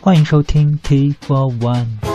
欢迎收听 T for One。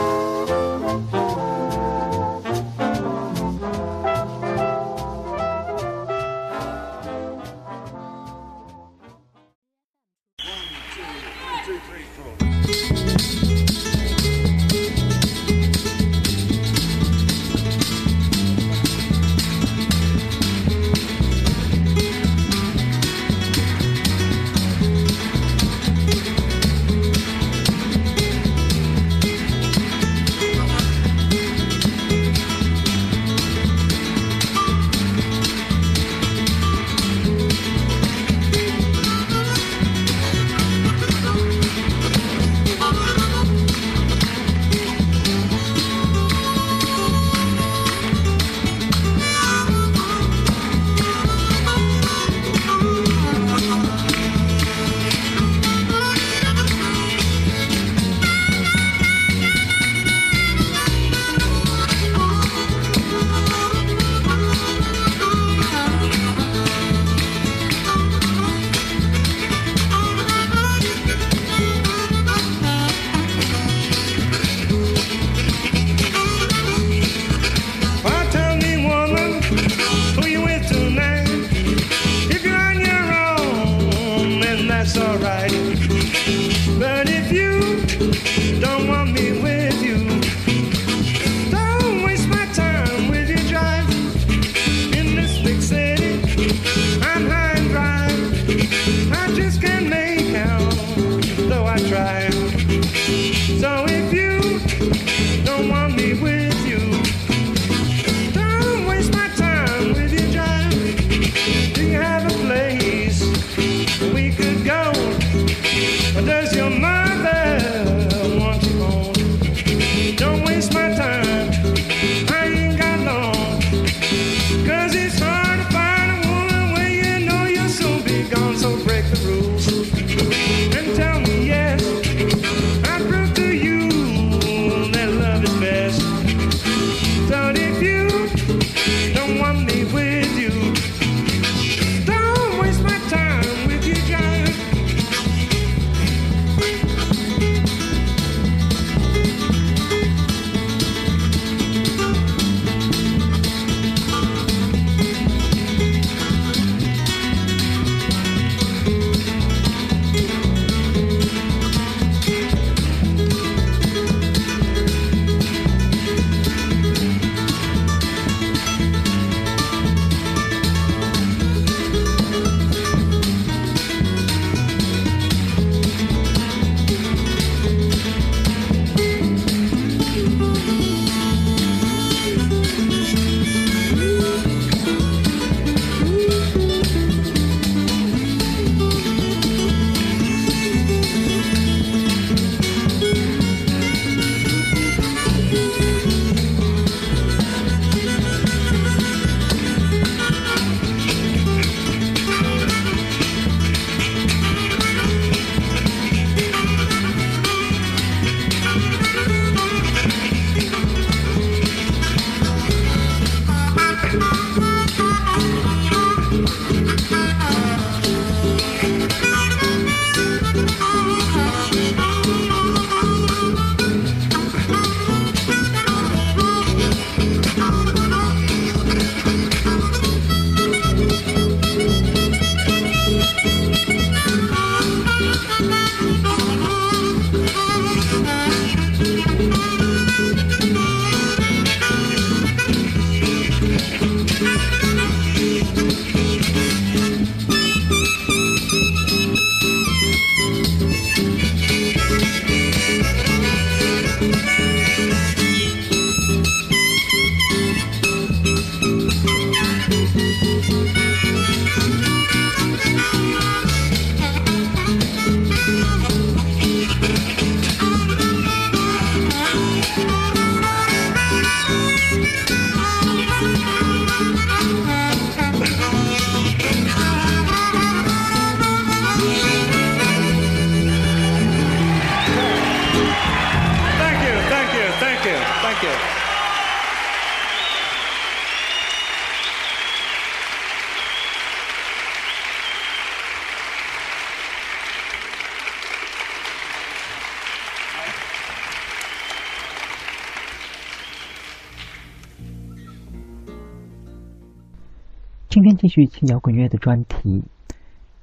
今天继续轻摇滚乐的专题，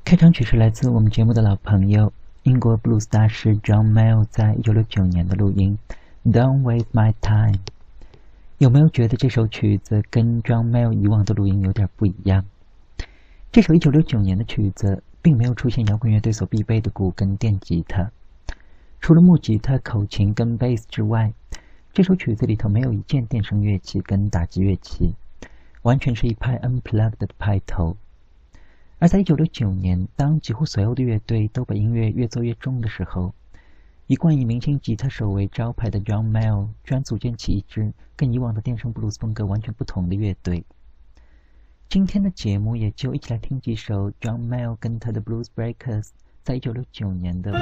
开场曲是来自我们节目的老朋友，英国布鲁斯大师 John Mayall 在1969年的录音。Don't Waste My Time》。有没有觉得这首曲子跟 John Mael 以往的录音有点不一样？这首1969年的曲子并没有出现摇滚乐队所必备的鼓跟电吉他，除了木吉他、口琴跟贝斯之外，这首曲子里头没有一件电声乐器跟打击乐器。完全是一派 unplugged 的派头，而在一九六九年，当几乎所有的乐队都把音乐越做越重的时候，一贯以明星吉他手为招牌的 John Mayall 居然组建起一支跟以往的电声布鲁斯风格完全不同的乐队。今天的节目也就一起来听几首 John Mayall 跟他的 Blues Breakers 在一九六九年的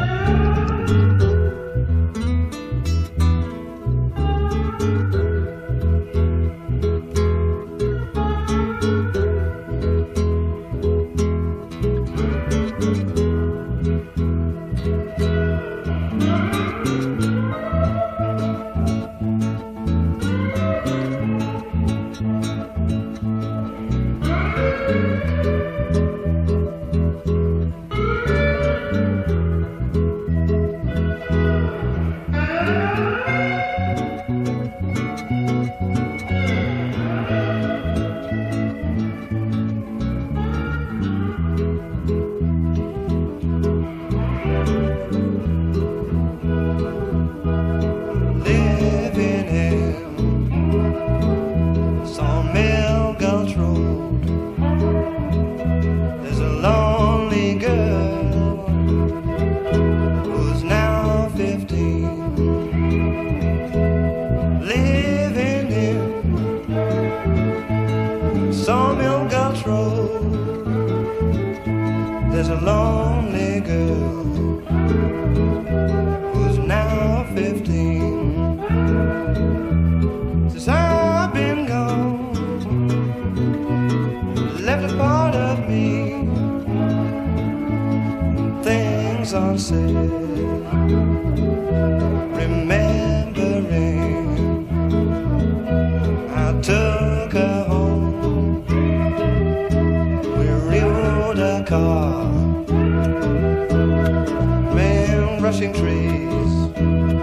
said, remembering I took her home. We rode a car, ran rushing trees.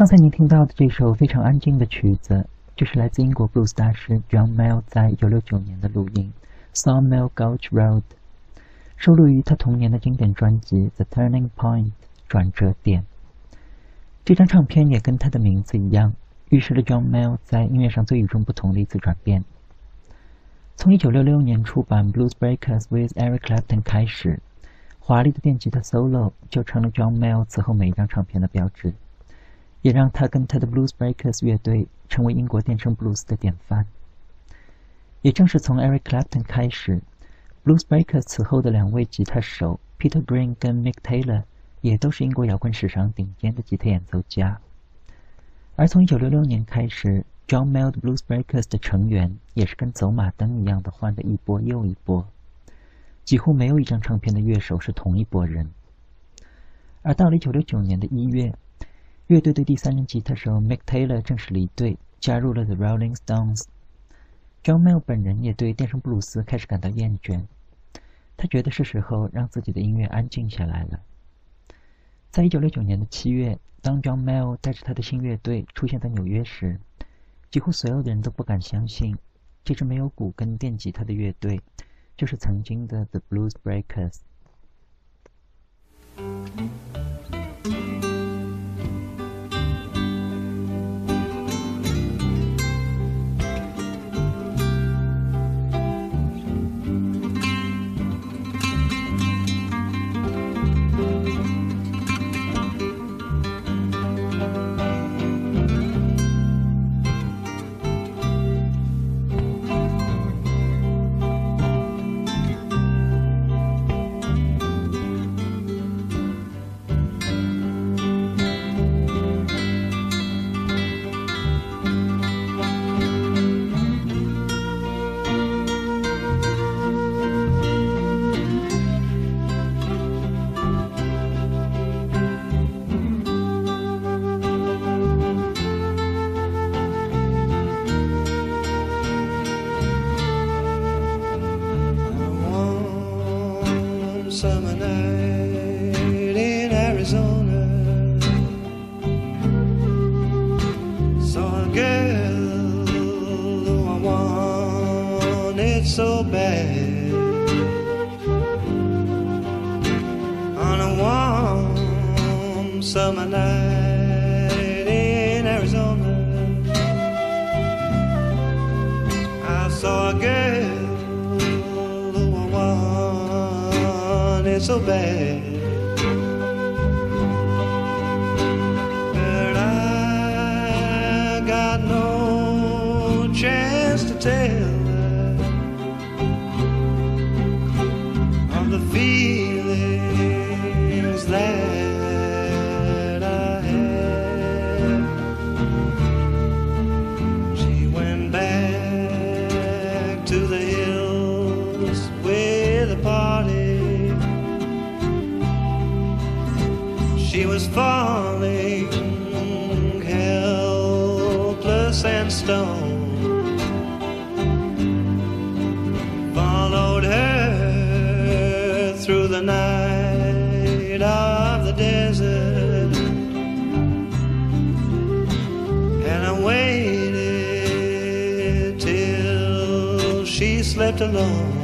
刚才您听到的这首非常安静的曲子，就是来自英国布鲁斯大师 John May 在1969年的录音《Sawmill Gulch Road》，收录于他童年的经典专辑《The Turning Point》转折点。这张唱片也跟他的名字一样，预示了 John May 在音乐上最与众不同的一次转变。从1966年出版《Blues Breakers with Eric Clapton》开始，华丽的电吉他 solo 就成了 John May 此后每一张唱片的标志。也让他跟他的 Blues Breakers 乐队成为英国电声布鲁斯的典范。也正是从 Eric Clapton 开始，Blues Breakers 此后的两位吉他手 Peter Green 跟 Mick Taylor 也都是英国摇滚史上顶尖的吉他演奏家。而从1966年开始，John Mayall 的 Blues Breakers 的成员也是跟走马灯一样的换的一波又一波，几乎没有一张唱片的乐手是同一拨人。而到了1969年的一月。乐队的第三任吉他手 Mick Taylor 正式离队，加入了 The Rolling Stones。John Mayall 本人也对电声布鲁斯开始感到厌倦，他觉得是时候让自己的音乐安静下来了。在一九六九年的七月，当 John Mayall 带着他的新乐队出现在纽约时，几乎所有的人都不敢相信，这支没有鼓跟电吉他的乐队就是曾经的 The Blues Breakers。Bad. Helpless and stone. Followed her through the night of the desert. And I waited till she slept alone.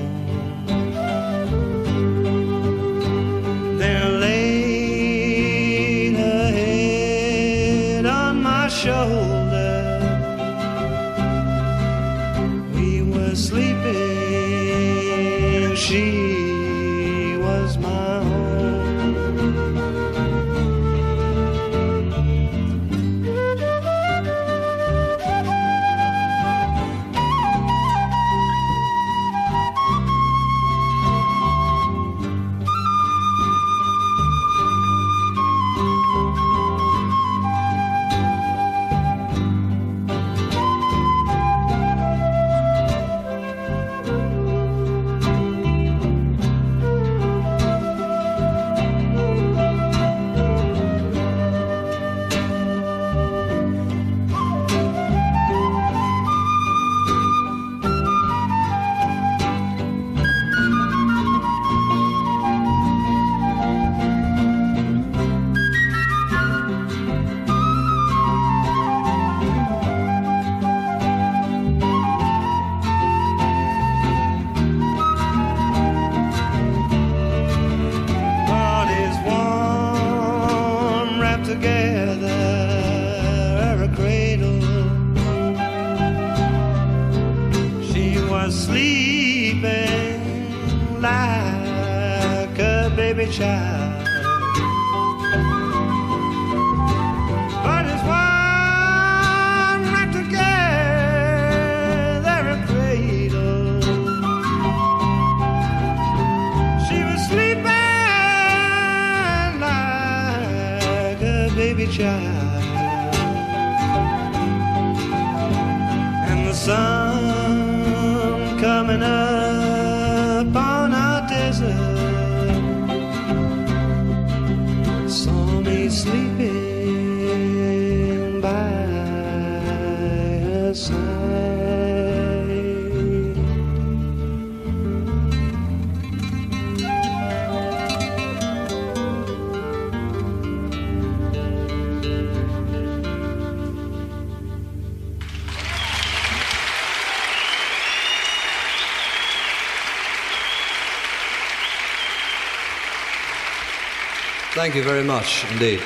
Thank you very much indeed.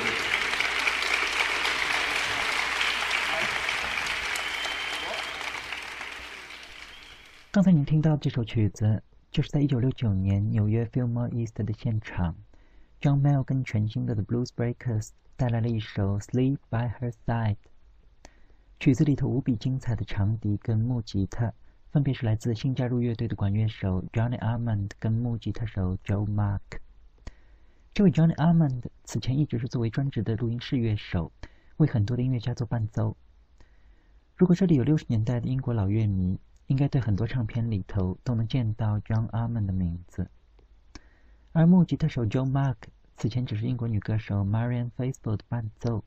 刚才您听到这首曲子，就是在1969年纽约 Filmor East 的现场，John Mayall 跟全新的 The Blues Breakers 带来了一首《Sleep by Her Side》。曲子里头无比精彩的长笛跟木吉他，分别是来自新加入乐队的管乐手 Johnny Armand 跟木吉他手 Joe Mark。这位 Johnny Armand 此前一直是作为专职的录音室乐手，为很多的音乐家做伴奏。如果这里有六十年代的英国老乐迷，应该对很多唱片里头都能见到 John Armand 的名字。而木吉他手 Joe Mark 此前只是英国女歌手 Marian Faithfull 的伴奏。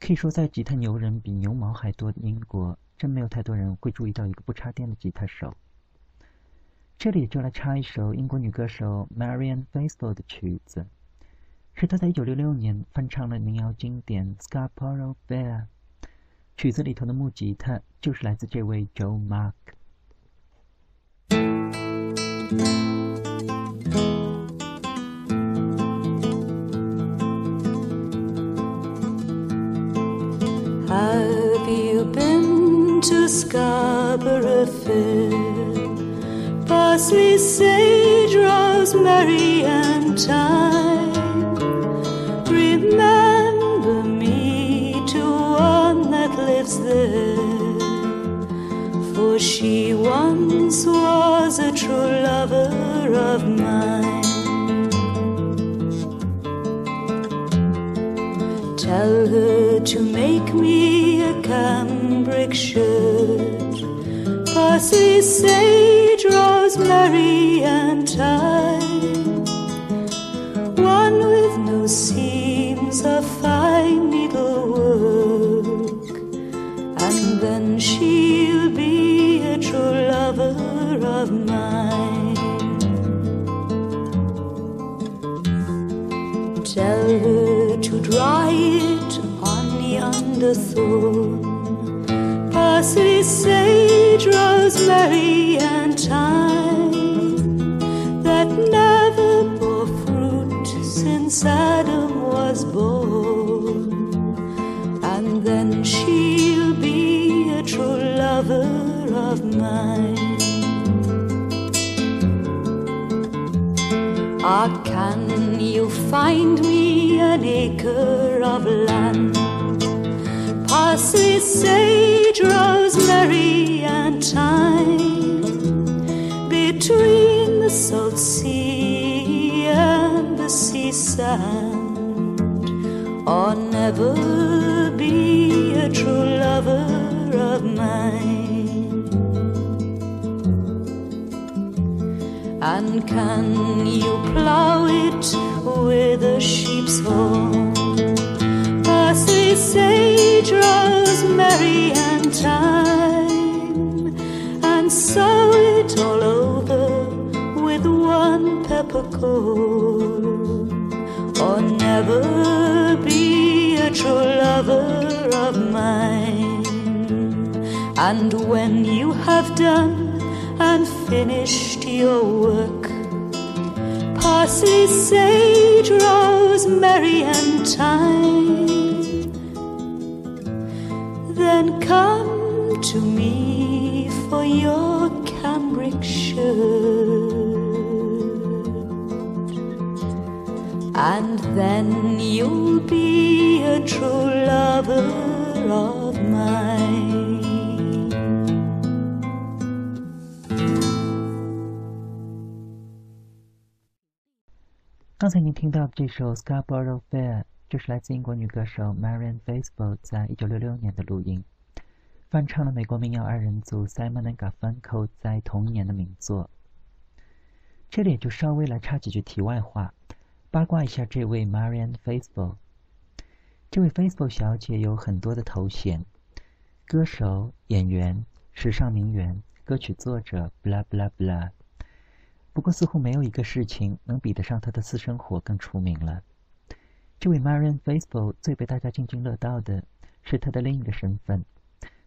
可以说，在吉他牛人比牛毛还多的英国，真没有太多人会注意到一个不插电的吉他手。这里就来插一首英国女歌手 Marian Faithfull 的曲子，是她在1966年翻唱了民谣经典《Scarborough Fair》。曲子里头的木吉他就是来自这位 Joe Mark。Have you been to Scarborough Fair? Parsley, sage, rosemary, and thyme. Remember me to one that lives there, for she once was a true lover of mine. Tell her to make me a cambric shirt, parsley, sage, rosemary, and thyme. One with no seams of fine needlework, and then she'll be a true lover of mine. Tell her to dry it on the underthorn. Parsley, sage, rosemary, and time that never bore fruit since Adam was born. And then she'll be a true lover of mine. Ah, can you find me an acre of land? Parsley, rosemary, and thyme between the salt sea and the sea sand, or never be a true lover of mine. And can you plow it with a sheep's horn? Parsley, sage, rosemary, and thyme, and sow it all over with one peppercorn, or never be a true lover of mine. And when you have done and finished your work, parsley, sage, rosemary, and thyme. come to me for your cambric shirt. And then you'll be a true lover of mine. 刚才您听到的这首《Scarborough Fair》，就是来自英国女歌手 Marian Faithfull 在1966年的录音， 翻唱了美国民谣二人组 Simon and Garfunkel 在同年的名作。这里就稍微来插几句题外话，八卦一下这位 Marian Faithful。这位 Faithful 小姐有很多的头衔：歌手、演员、时尚名媛、歌曲作者，blah blah blah。不过，似乎没有一个事情能比得上她的私生活更出名了。这位 Marian Faithfull 最被大家津津乐道的是她的另一个身份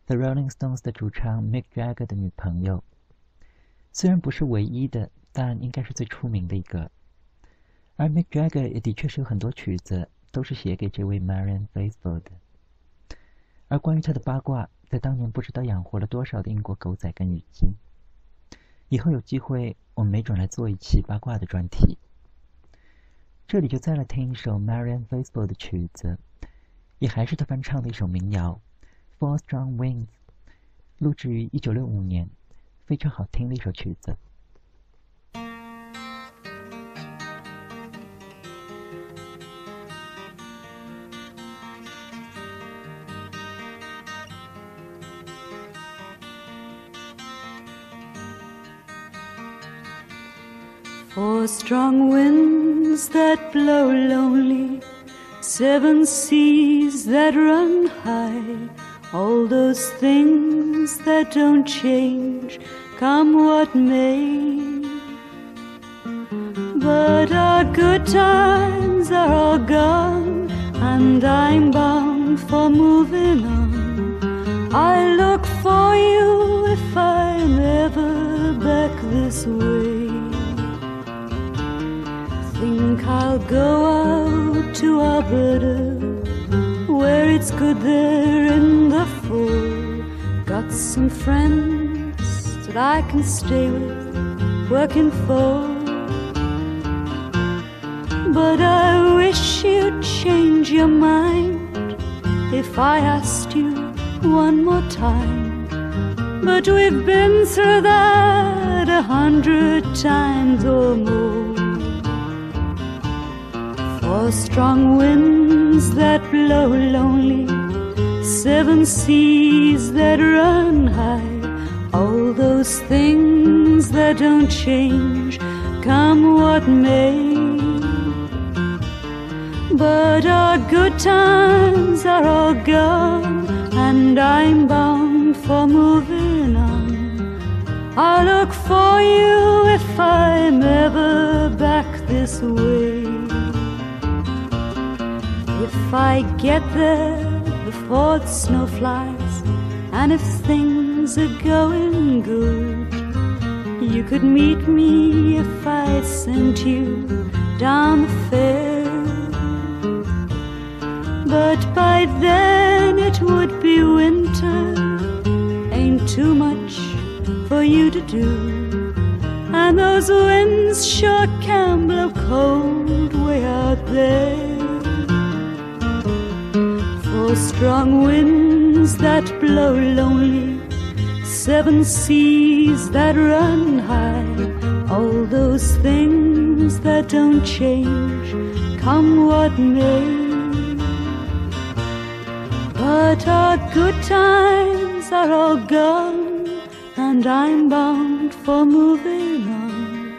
，The Rolling Stones 的主唱 Mick Jagger 的女朋友。虽然不是唯一的，但应该是最出名的一个。而 Mick Jagger 也的确是有很多曲子都是写给这位 Marian Faithful 的。而关于他的八卦，在当年不知道养活了多少的英国狗仔跟女妓。以后有机会，我们没准来做一期八卦的专题。这里就再来听一首 Marian Faithfull 的曲子，也还是他翻唱的一首民谣《Four Strong Winds》，录制于1965年，非常好听的一首曲子。Four strong winds that blow lonely, seven seas that run high, all those things that don't change, come what may. But our good times are all gone, and I'm bound for moving on. I look for you if I'm ever back this way think I'll go out to Alberta, where it's good there in the fall. Got some friends that I can stay with, working for. But I wish you'd change your mind if I asked you one more time. But we've been through that a hundred times or more. Four strong winds that blow lonely, seven seas that run high, all those things that don't change, come what may. But our good times are all gone, and I'm bound for moving on. I'll look for you if I'm ever back this way. If I get there before the snow flies, and if things are going good, you could meet me if I sent you down the fair. But by then it would be winter, ain't too much for you to do. And those winds sure can blow cold way out there. Strong winds that blow lonely, seven seas that run high, all those things that don't change, come what may. But our good times are all gone, and I'm bound for moving on.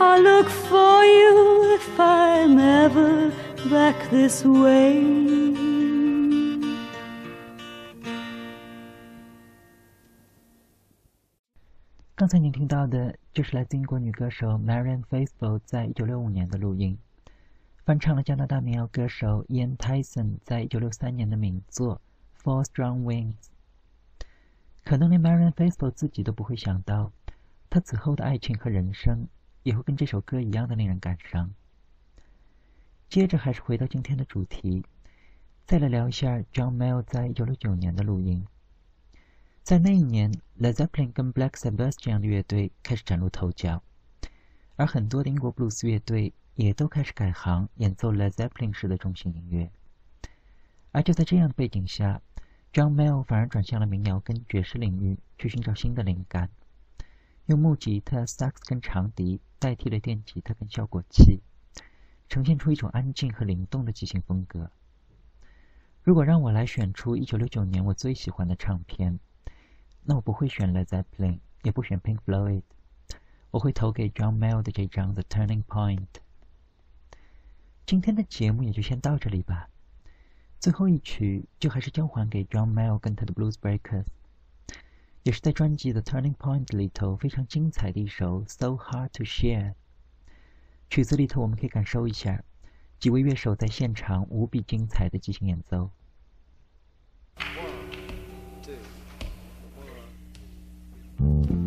I'll look for you if I'm ever back this way. 刚才您听到的就是来自英国女歌手 Marian Faithful 在1965年的录音，翻唱了加拿大民谣歌手 Ian Tyson 在1963年的名作《Four Strong Winds》。可能连 Marian Faithful 自己都不会想到，她此后的爱情和人生也会跟这首歌一样的令人感伤。接着还是回到今天的主题，再来聊一下 John Mayall 在1969年的录音。在那一年，Led Zeppelin 跟 Black Sabbath 这样的乐队开始崭露头角，而很多的英国布鲁斯乐队也都开始改行演奏 Led Zeppelin 式的中型音乐。而就在这样的背景下，John Mayall 反而转向了民谣跟爵士领域去寻找新的灵感，用木吉他、萨克斯跟长笛代替了电吉他跟效果器，呈现出一种安静和灵动的即兴风格。如果让我来选出1969年我最喜欢的唱片，那我不会选 Led Zeppelin，也不选 Pink Floyd，我会投给 John Mayall 的这张 The Turning Point。今天的节目也就先到这里吧。最后一曲就还是交还给 John Mayall 跟他的 Blues Breakers，也是在专辑的 Turning Point 里头非常精彩的一首 So Hard to Share。曲子里头我们可以感受一下几位乐手在现场无比精彩的即兴演奏。Mm-hmm.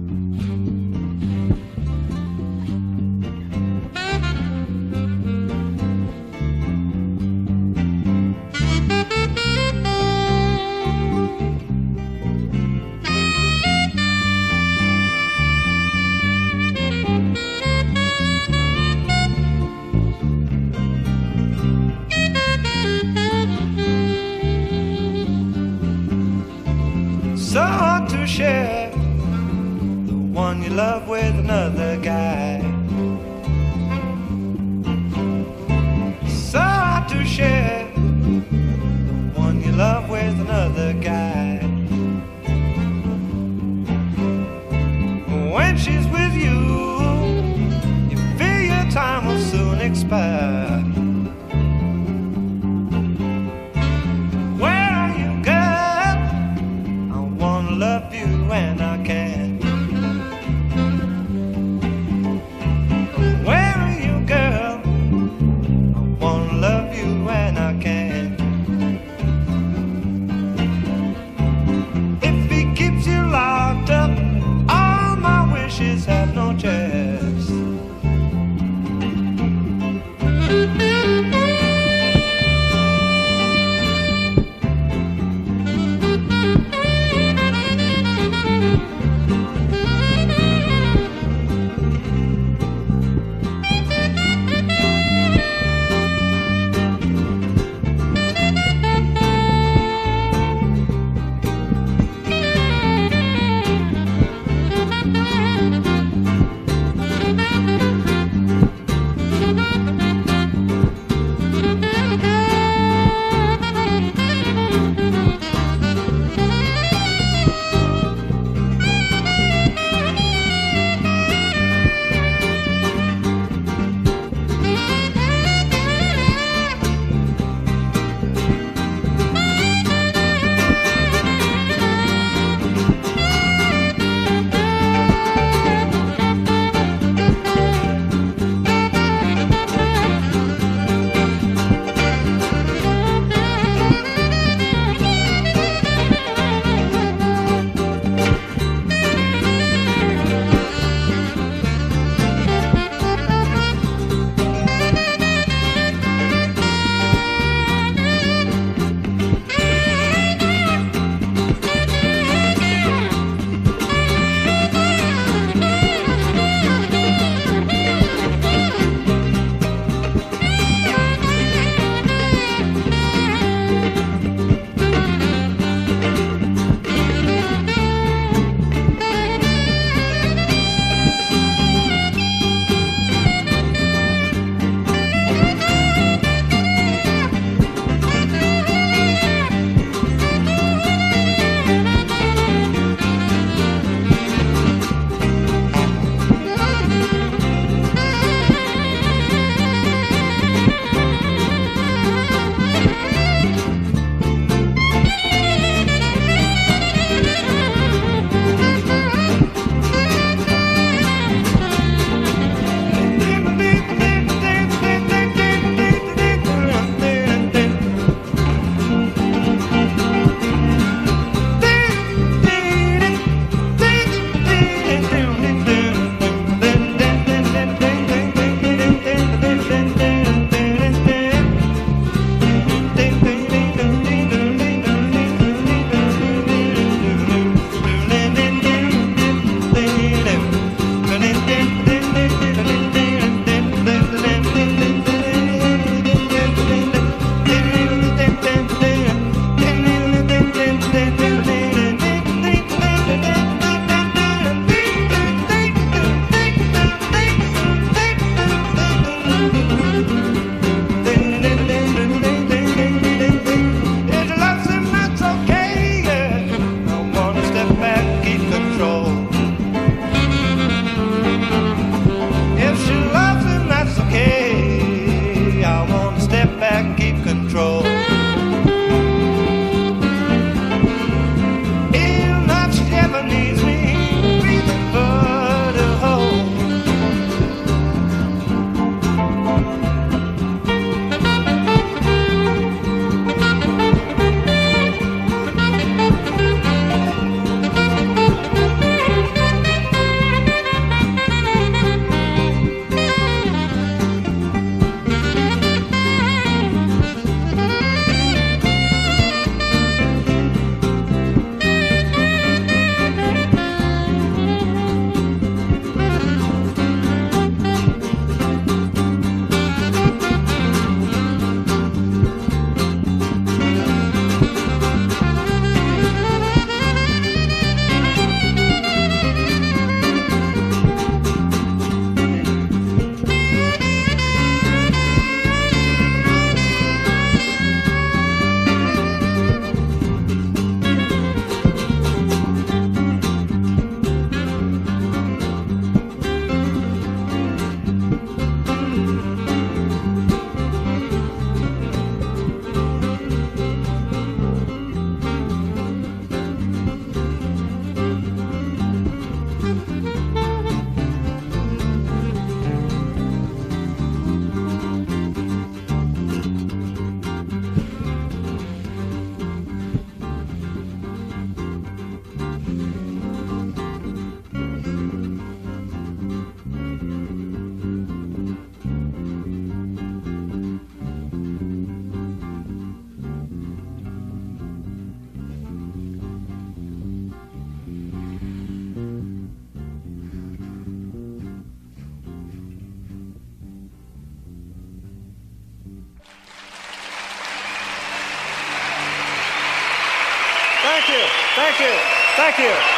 Good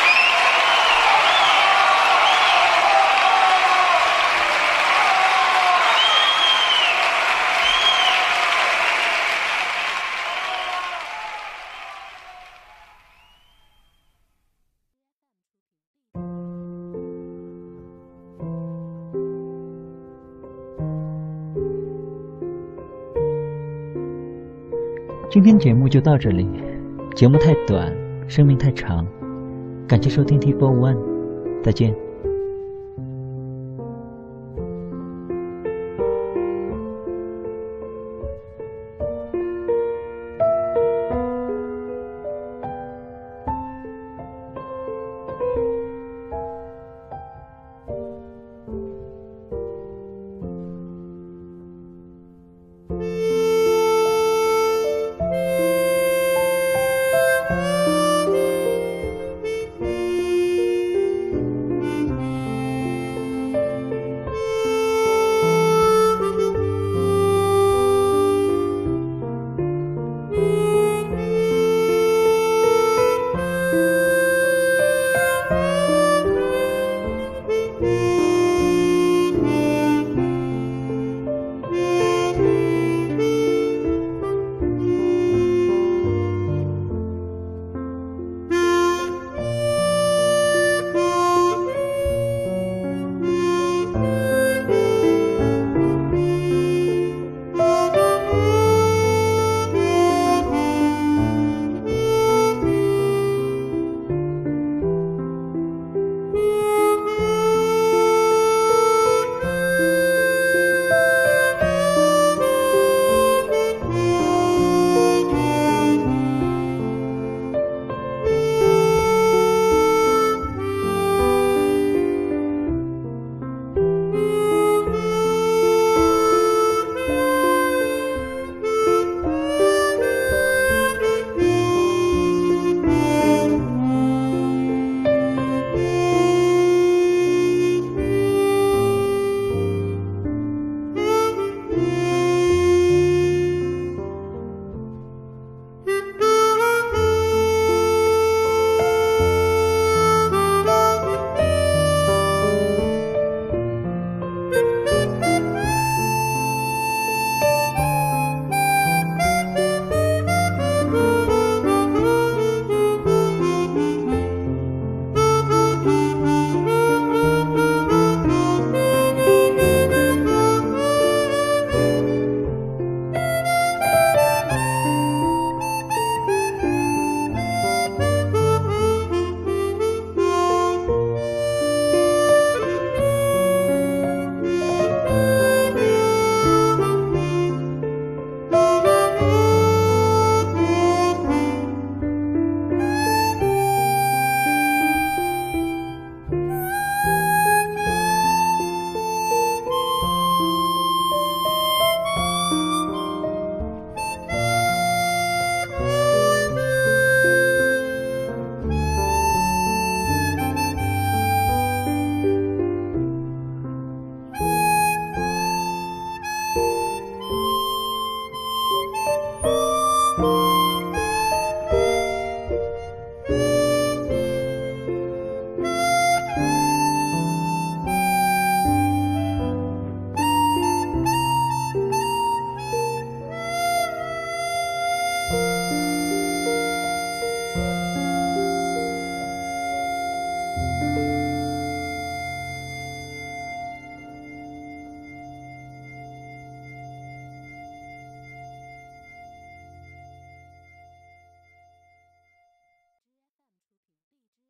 今天节目就到这里，节目太短，生命太长，感谢收听 T Four One，再见。